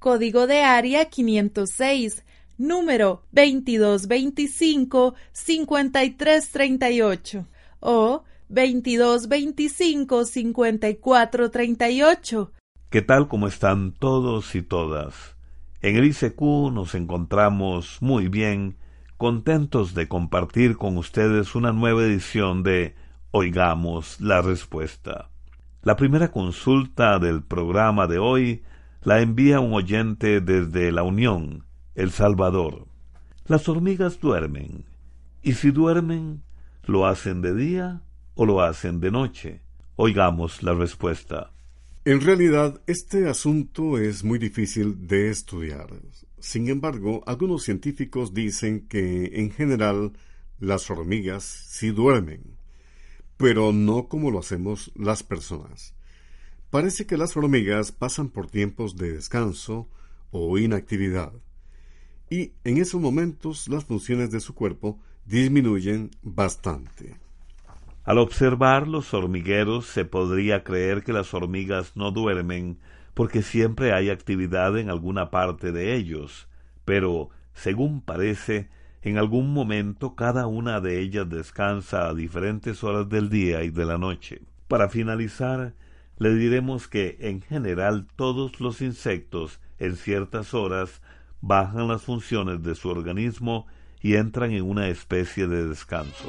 código de área 506, número 2225-5338 o 2225-5438 ¿Qué tal? ¿Cómo están todos y todas? En el ICQ nos encontramos muy bien, contentos de compartir con ustedes una nueva edición de Oigamos la Respuesta. La primera consulta del programa de hoy la envía un oyente desde La Unión, El Salvador. Las hormigas duermen, y si duermen, ¿lo hacen de día o lo hacen de noche? Oigamos la respuesta. En realidad, este asunto es muy difícil de estudiar. Sin embargo, algunos científicos dicen que, en general, las hormigas sí duermen, pero no como lo hacemos las personas. Parece que las hormigas pasan por tiempos de descanso o inactividad, y en esos momentos las funciones de su cuerpo disminuyen bastante. Al observar los hormigueros se podría creer que las hormigas no duermen porque siempre hay actividad en alguna parte de ellos, pero, según parece, en algún momento cada una de ellas descansa a diferentes horas del día y de la noche. Para finalizar, le diremos que en general todos los insectos en ciertas horas bajan las funciones de su organismo y entran en una especie de descanso.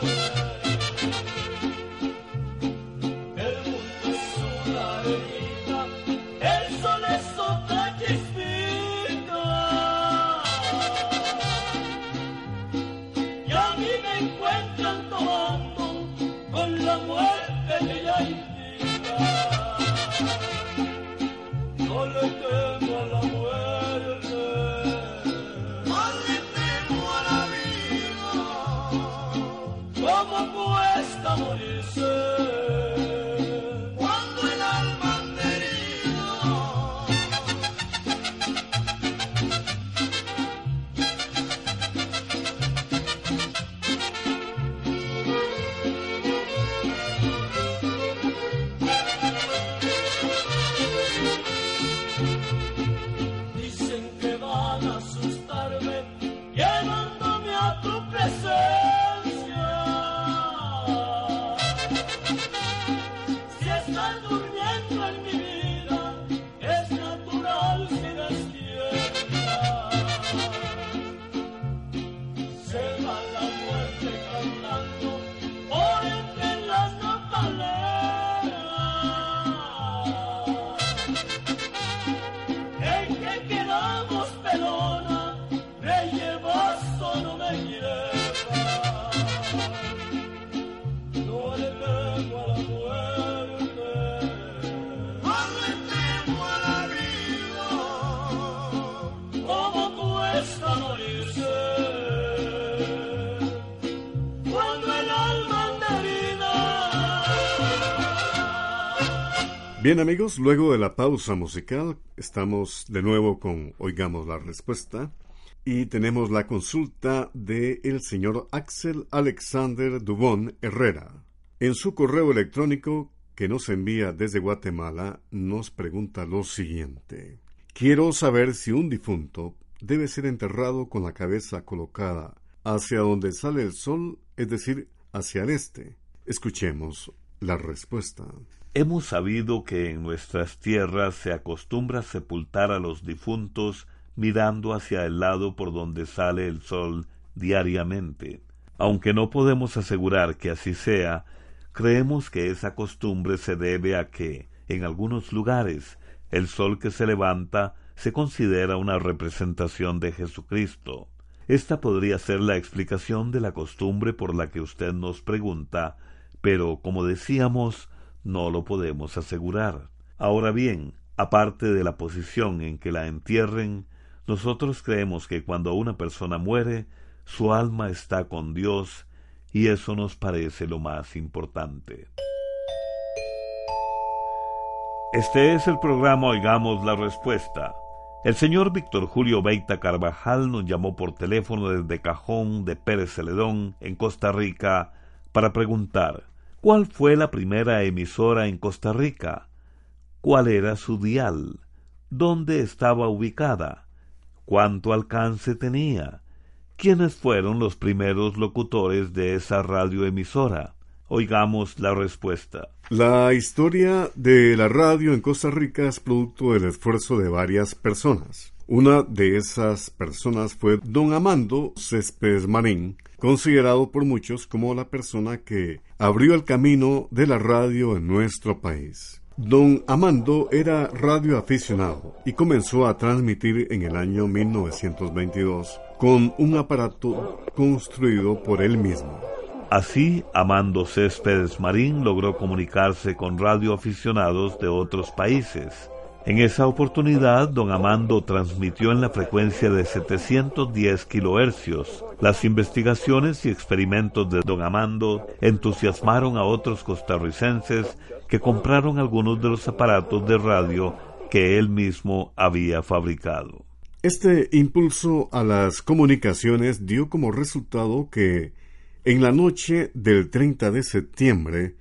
Thank you. Bien amigos, luego de la pausa musical estamos de nuevo con Oigamos la Respuesta y tenemos la consulta de el señor Axel Alexander Dubón Herrera. En su correo electrónico que nos envía desde Guatemala nos pregunta lo siguiente. Quiero saber si un difunto debe ser enterrado con la cabeza colocada hacia donde sale el sol, es decir, hacia el este. Escuchemos la respuesta. Hemos sabido que en nuestras tierras se acostumbra sepultar a los difuntos mirando hacia el lado por donde sale el sol diariamente. Aunque no podemos asegurar que así sea, creemos que esa costumbre se debe a que, en algunos lugares, el sol que se levanta se considera una representación de Jesucristo. Esta podría ser la explicación de la costumbre por la que usted nos pregunta, pero, como decíamos, no lo podemos asegurar. Ahora bien, aparte de la posición en que la entierren, nosotros creemos que cuando una persona muere, su alma está con Dios y eso nos parece lo más importante. Este es el programa Oigamos la Respuesta. El señor Víctor Julio Beita Carvajal nos llamó por teléfono desde Cajón de Pérez Celedón, en Costa Rica, para preguntar ¿Cuál fue la primera emisora en Costa Rica? ¿Cuál era su dial? ¿Dónde estaba ubicada? ¿Cuánto alcance tenía? ¿Quiénes fueron los primeros locutores de esa radioemisora? Oigamos la respuesta. La historia de la radio en Costa Rica es producto del esfuerzo de varias personas. Una de esas personas fue don Amando Céspedes Marín, considerado por muchos como la persona que abrió el camino de la radio en nuestro país. Don Amando era radioaficionado y comenzó a transmitir en el año 1922 con un aparato construido por él mismo. Así, Amando Céspedes Marín logró comunicarse con radioaficionados de otros países en esa oportunidad, don Amando transmitió en la frecuencia de 710 kilohercios. Las investigaciones y experimentos de don Amando entusiasmaron a otros costarricenses que compraron algunos de los aparatos de radio que él mismo había fabricado. Este impulso a las comunicaciones dio como resultado que en la noche del 30 de septiembre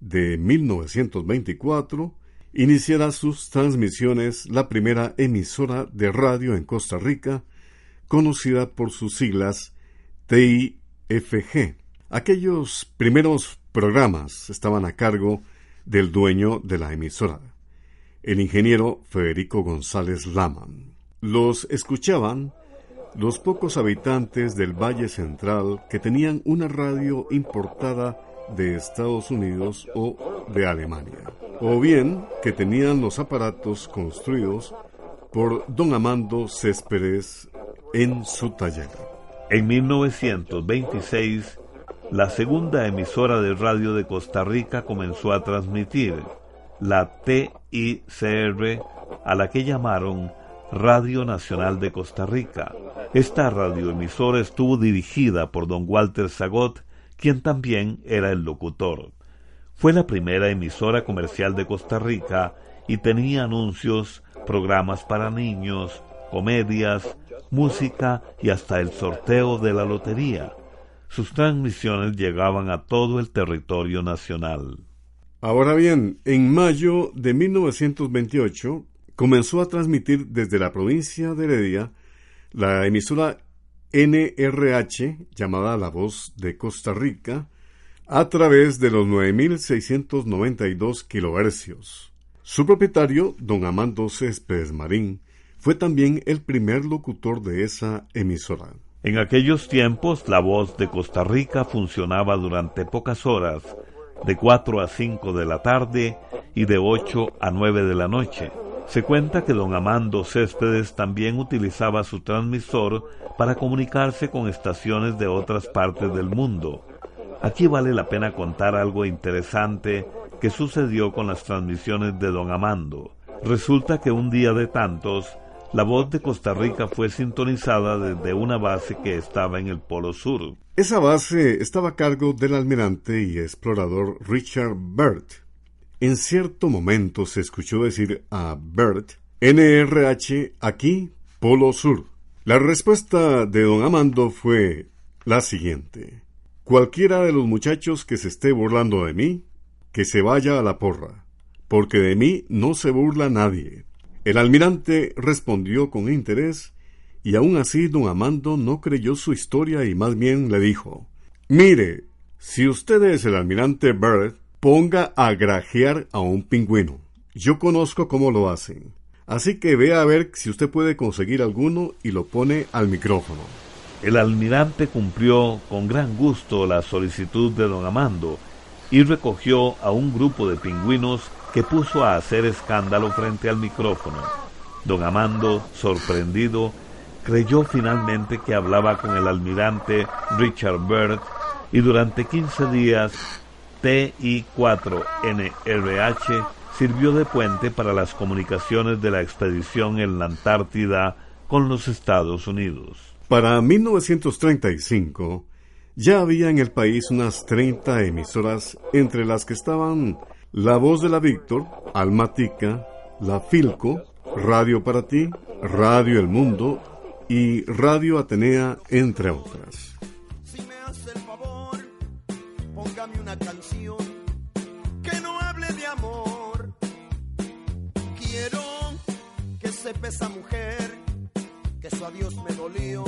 de 1924 iniciará sus transmisiones la primera emisora de radio en Costa Rica, conocida por sus siglas TIFG. Aquellos primeros programas estaban a cargo del dueño de la emisora, el ingeniero Federico González Laman. Los escuchaban los pocos habitantes del Valle Central que tenían una radio importada de Estados Unidos o de Alemania o bien que tenían los aparatos construidos por don Amando Céspedes en su taller. En 1926, la segunda emisora de radio de Costa Rica comenzó a transmitir, la TICR, a la que llamaron Radio Nacional de Costa Rica. Esta radioemisora estuvo dirigida por don Walter Zagot, quien también era el locutor. Fue la primera emisora comercial de Costa Rica y tenía anuncios, programas para niños, comedias, música y hasta el sorteo de la lotería. Sus transmisiones llegaban a todo el territorio nacional. Ahora bien, en mayo de 1928 comenzó a transmitir desde la provincia de Heredia la emisora NRH llamada La Voz de Costa Rica, a través de los 9.692 kilohercios. Su propietario, don Amando Céspedes Marín, fue también el primer locutor de esa emisora. En aquellos tiempos, la voz de Costa Rica funcionaba durante pocas horas, de 4 a 5 de la tarde y de 8 a 9 de la noche. Se cuenta que don Amando Céspedes también utilizaba su transmisor para comunicarse con estaciones de otras partes del mundo, Aquí vale la pena contar algo interesante que sucedió con las transmisiones de don Amando. Resulta que un día de tantos, la voz de Costa Rica fue sintonizada desde una base que estaba en el Polo Sur. Esa base estaba a cargo del almirante y explorador Richard Byrd. En cierto momento se escuchó decir a Bert, NRH aquí, Polo Sur. La respuesta de don Amando fue la siguiente. Cualquiera de los muchachos que se esté burlando de mí, que se vaya a la porra, porque de mí no se burla nadie. El almirante respondió con interés, y aún así don Amando no creyó su historia y más bien le dijo Mire, si usted es el almirante Bird, ponga a grajear a un pingüino. Yo conozco cómo lo hacen. Así que vea a ver si usted puede conseguir alguno y lo pone al micrófono. El almirante cumplió con gran gusto la solicitud de don Amando y recogió a un grupo de pingüinos que puso a hacer escándalo frente al micrófono. Don Amando, sorprendido, creyó finalmente que hablaba con el almirante Richard Byrd y durante 15 días TI-4NRH sirvió de puente para las comunicaciones de la expedición en la Antártida con los Estados Unidos. Para 1935 ya había en el país unas 30 emisoras entre las que estaban La Voz de la Víctor, Almatica, La Filco, Radio para ti, Radio El Mundo y Radio Atenea, entre otras. una canción sepa esa mujer que su adiós me dolió,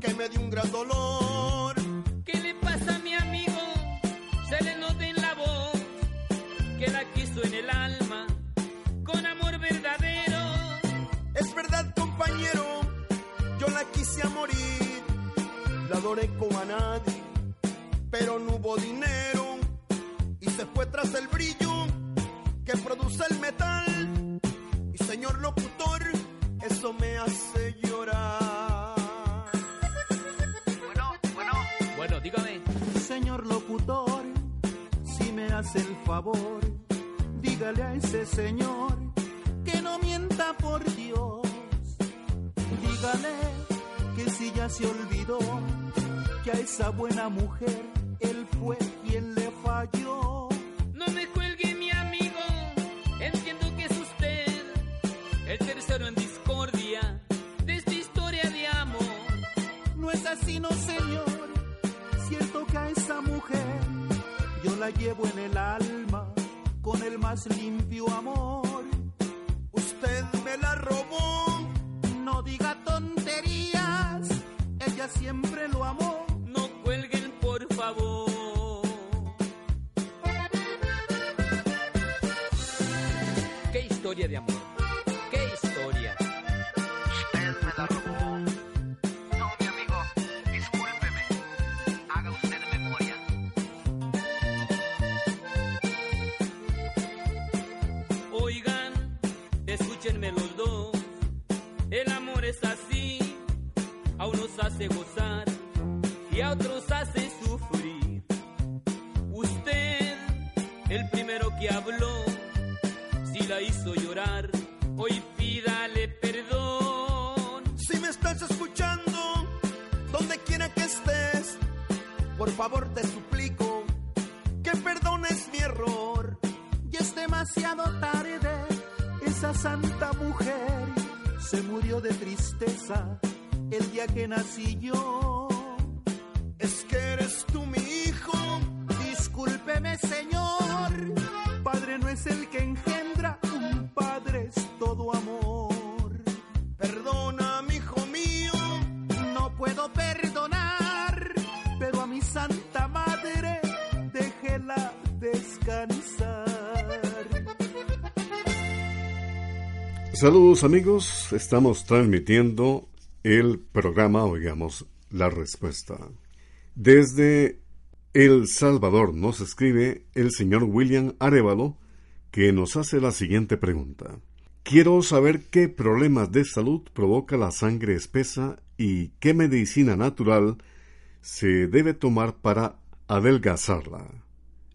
que me dio un gran dolor. ¿Qué le pasa a mi amigo? Se le nota en la voz que la quiso en el alma con amor verdadero. Es verdad, compañero, yo la quise a morir, la adoré como a nadie pero no hubo dinero y se fue tras el brillo que produce el metal. Y señor locutor, eso me hace llorar. Bueno, bueno, bueno, dígame. Señor locutor, si me hace el favor, dígale a ese señor que no mienta por Dios. Dígale que si ya se olvidó que a esa buena mujer él fue quien le falló. Discordia de esta historia de amor. No es así, no señor, siento que a esa mujer yo la llevo en el alma con el más limpio amor. Usted me la robó, no diga tonterías, ella siempre lo amó gozar y a otros hace sufrir. Usted, el primero que habló, si la hizo llorar, hoy pídale perdón. Si me estás escuchando, donde quiera que estés, por favor te suplico que perdones mi error. Y es demasiado tarde, esa santa mujer se murió de tristeza el día que nací yo. Es que eres tú mi hijo. Discúlpeme, Señor. Padre no es el que engendra, un padre es todo amor. Perdona, mi hijo mío. No puedo perdonar, pero a mi santa madre déjela descansar. Saludos amigos, estamos transmitiendo el programa Oigamos la Respuesta. Desde El Salvador nos escribe el señor William Arevalo, que nos hace la siguiente pregunta. Quiero saber qué problemas de salud provoca la sangre espesa y qué medicina natural se debe tomar para adelgazarla.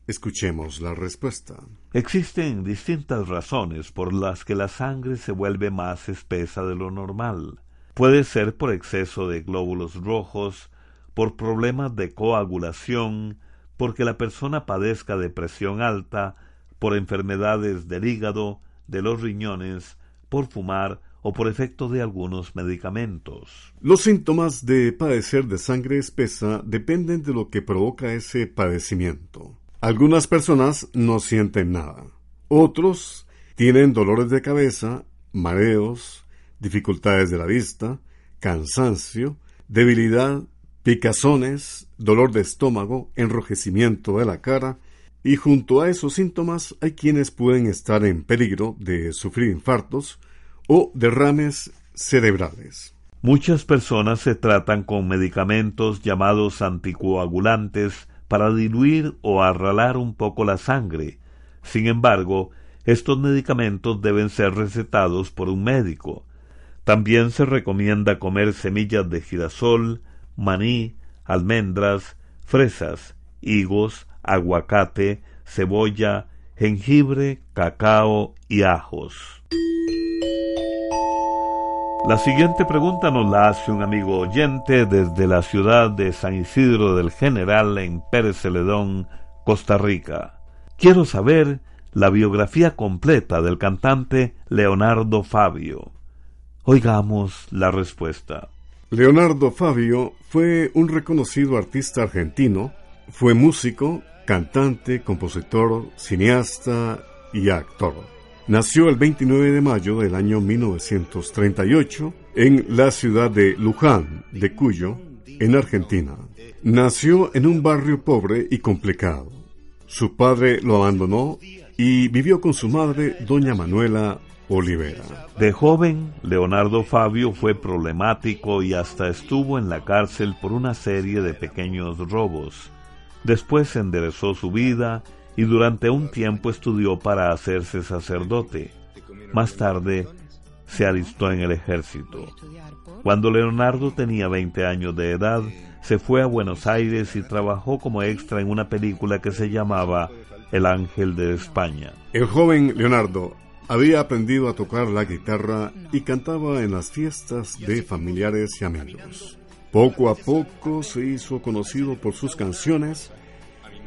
Escuchemos la respuesta. Existen distintas razones por las que la sangre se vuelve más espesa de lo normal. Puede ser por exceso de glóbulos rojos, por problemas de coagulación, porque la persona padezca de presión alta, por enfermedades del hígado, de los riñones, por fumar o por efecto de algunos medicamentos. Los síntomas de padecer de sangre espesa dependen de lo que provoca ese padecimiento. Algunas personas no sienten nada. Otros tienen dolores de cabeza, mareos, dificultades de la vista, cansancio, debilidad, picazones, dolor de estómago, enrojecimiento de la cara, y junto a esos síntomas hay quienes pueden estar en peligro de sufrir infartos o derrames cerebrales. Muchas personas se tratan con medicamentos llamados anticoagulantes para diluir o arralar un poco la sangre. Sin embargo, estos medicamentos deben ser recetados por un médico. También se recomienda comer semillas de girasol, maní, almendras, fresas, higos, aguacate, cebolla, jengibre, cacao y ajos. La siguiente pregunta nos la hace un amigo oyente desde la ciudad de San Isidro del General en Pérez Costa Rica. Quiero saber la biografía completa del cantante Leonardo Fabio. Oigamos la respuesta. Leonardo Fabio fue un reconocido artista argentino, fue músico, cantante, compositor, cineasta y actor. Nació el 29 de mayo del año 1938 en la ciudad de Luján, de Cuyo, en Argentina. Nació en un barrio pobre y complicado. Su padre lo abandonó y vivió con su madre, doña Manuela Olivera. De joven, Leonardo Fabio fue problemático y hasta estuvo en la cárcel por una serie de pequeños robos. Después enderezó su vida y durante un tiempo estudió para hacerse sacerdote. Más tarde se alistó en el ejército. Cuando Leonardo tenía 20 años de edad, se fue a Buenos Aires y trabajó como extra en una película que se llamaba El Ángel de España. El joven Leonardo había aprendido a tocar la guitarra y cantaba en las fiestas de familiares y amigos. Poco a poco se hizo conocido por sus canciones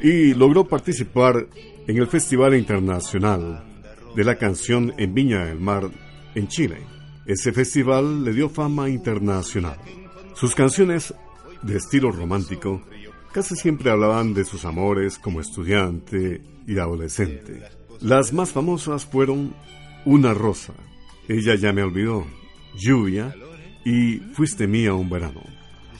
y logró participar en el Festival Internacional de la Canción en Viña del Mar, en Chile. Ese festival le dio fama internacional. Sus canciones, de estilo romántico, casi siempre hablaban de sus amores como estudiante y adolescente. Las más famosas fueron Una rosa, Ella ya me olvidó, Lluvia y Fuiste mía un verano.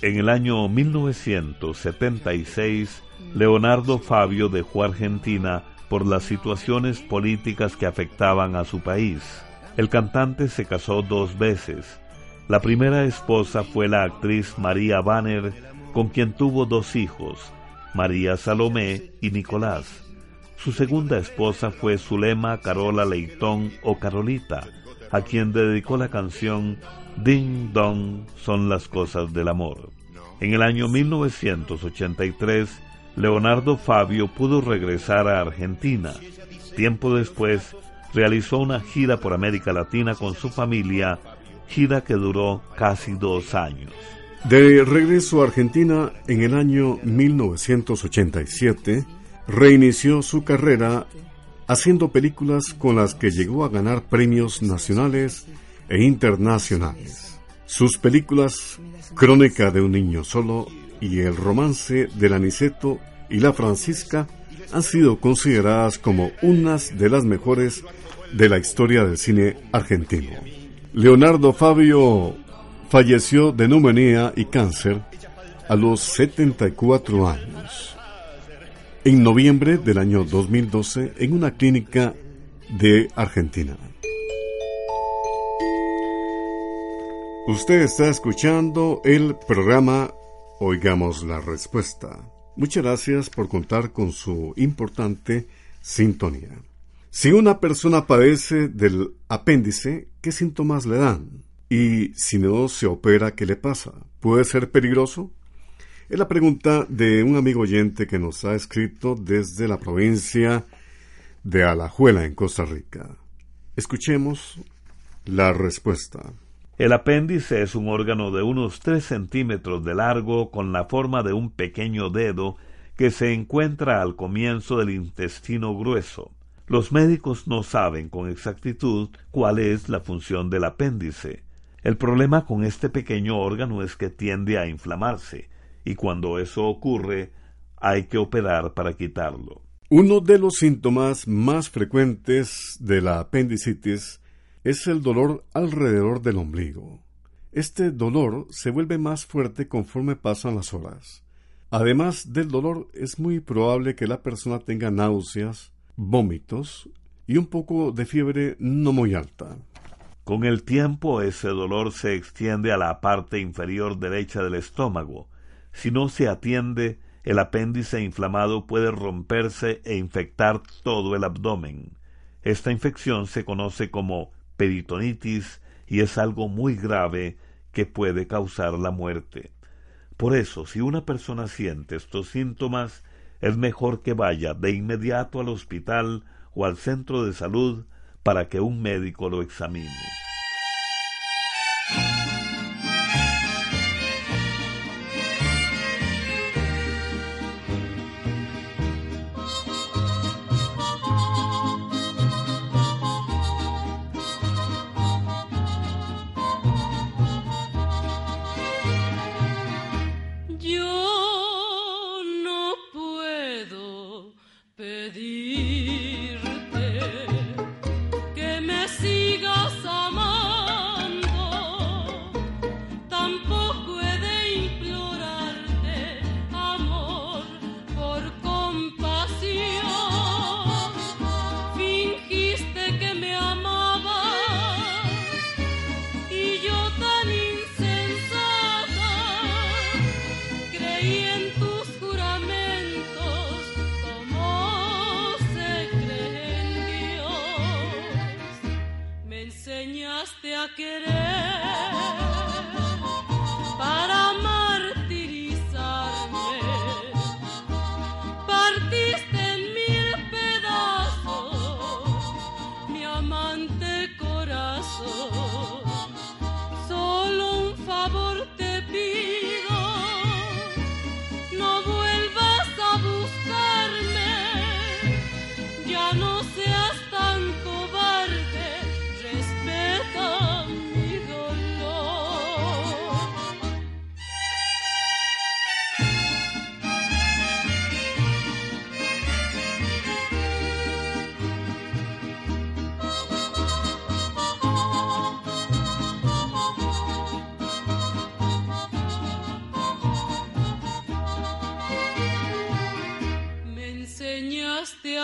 En el año 1976, Leonardo Fabio dejó Argentina por las situaciones políticas que afectaban a su país. El cantante se casó dos veces. La primera esposa fue la actriz María Banner, con quien tuvo dos hijos, María Salomé y Nicolás. Su segunda esposa fue Zulema Carola Leitón o Carolita, a quien dedicó la canción Ding Dong son las cosas del amor. En el año 1983, Leonardo Fabio pudo regresar a Argentina. Tiempo después, realizó una gira por América Latina con su familia, gira que duró casi dos años. De regreso a Argentina en el año 1987, reinició su carrera haciendo películas con las que llegó a ganar premios nacionales e internacionales. Sus películas Crónica de un niño solo y el romance del Aniceto y la Francisca han sido consideradas como unas de las mejores de la historia del cine argentino. Leonardo Fabio falleció de neumonía y cáncer a los 74 años. En noviembre del año 2012 en una clínica de Argentina. Usted está escuchando el programa Oigamos la Respuesta. Muchas gracias por contar con su importante sintonía. Si una persona padece del apéndice, ¿qué síntomas le dan? Y si no se opera, ¿qué le pasa? ¿Puede ser peligroso? Es la pregunta de un amigo oyente que nos ha escrito desde la provincia de Alajuela, en Costa Rica. Escuchemos la respuesta. El apéndice es un órgano de unos 3 centímetros de largo con la forma de un pequeño dedo que se encuentra al comienzo del intestino grueso. Los médicos no saben con exactitud cuál es la función del apéndice. El problema con este pequeño órgano es que tiende a inflamarse, y cuando eso ocurre hay que operar para quitarlo. Uno de los síntomas más frecuentes de la apendicitis es el dolor alrededor del ombligo. Este dolor se vuelve más fuerte conforme pasan las horas. Además del dolor, es muy probable que la persona tenga náuseas, vómitos y un poco de fiebre no muy alta. Con el tiempo ese dolor se extiende a la parte inferior derecha del estómago. Si no se atiende, el apéndice inflamado puede romperse e infectar todo el abdomen. Esta infección se conoce como peritonitis y es algo muy grave que puede causar la muerte. Por eso, si una persona siente estos síntomas, es mejor que vaya de inmediato al hospital o al centro de salud para que un médico lo examine. querer.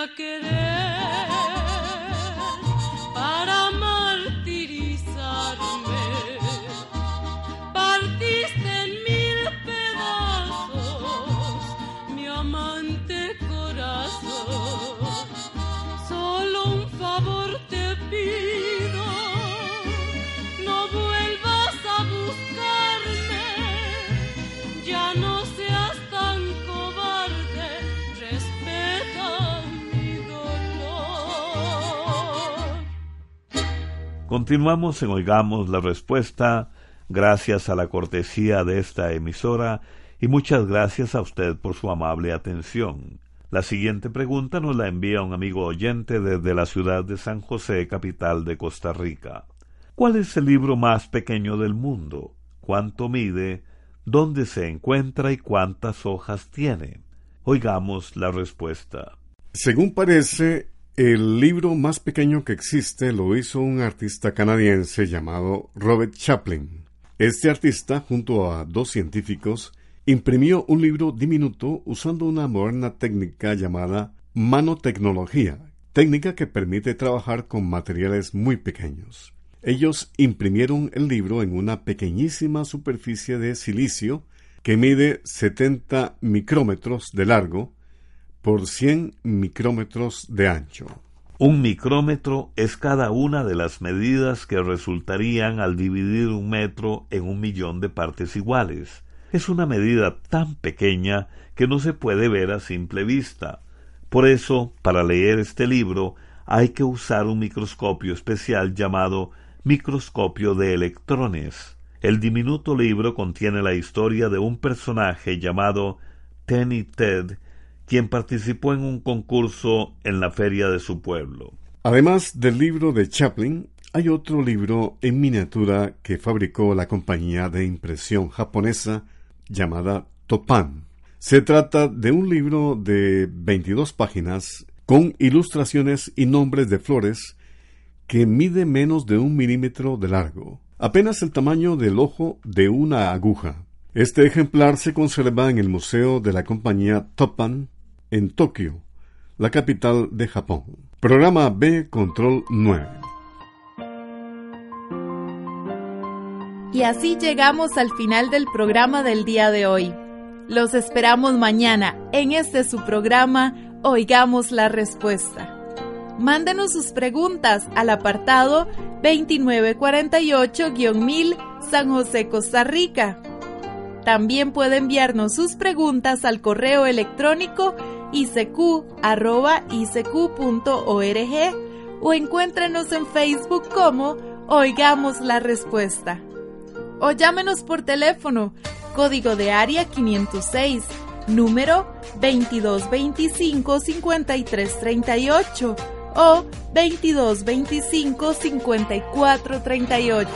que Continuamos en Oigamos la Respuesta, gracias a la cortesía de esta emisora y muchas gracias a usted por su amable atención. La siguiente pregunta nos la envía un amigo oyente desde la ciudad de San José, capital de Costa Rica. ¿Cuál es el libro más pequeño del mundo? ¿Cuánto mide? ¿Dónde se encuentra y cuántas hojas tiene? Oigamos la respuesta. Según parece, el libro más pequeño que existe lo hizo un artista canadiense llamado Robert Chaplin. Este artista, junto a dos científicos, imprimió un libro diminuto usando una moderna técnica llamada manotecnología, técnica que permite trabajar con materiales muy pequeños. Ellos imprimieron el libro en una pequeñísima superficie de silicio que mide 70 micrómetros de largo por 100 micrómetros de ancho. Un micrómetro es cada una de las medidas que resultarían al dividir un metro en un millón de partes iguales. Es una medida tan pequeña que no se puede ver a simple vista. Por eso, para leer este libro, hay que usar un microscopio especial llamado microscopio de electrones. El diminuto libro contiene la historia de un personaje llamado Tenny Ted quien participó en un concurso en la feria de su pueblo. Además del libro de Chaplin, hay otro libro en miniatura que fabricó la compañía de impresión japonesa llamada Topan. Se trata de un libro de 22 páginas con ilustraciones y nombres de flores que mide menos de un milímetro de largo, apenas el tamaño del ojo de una aguja. Este ejemplar se conserva en el Museo de la compañía Topan en Tokio, la capital de Japón. Programa B Control 9. Y así llegamos al final del programa del día de hoy. Los esperamos mañana en este su programa Oigamos la Respuesta. Mándenos sus preguntas al apartado 2948-1000 San José, Costa Rica. También puede enviarnos sus preguntas al correo electrónico icq.org o encuéntrenos en Facebook como Oigamos la Respuesta. O llámenos por teléfono, código de área 506, número 2225-5338 o 2225-5438.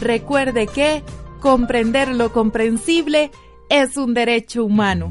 Recuerde que comprender lo comprensible es un derecho humano.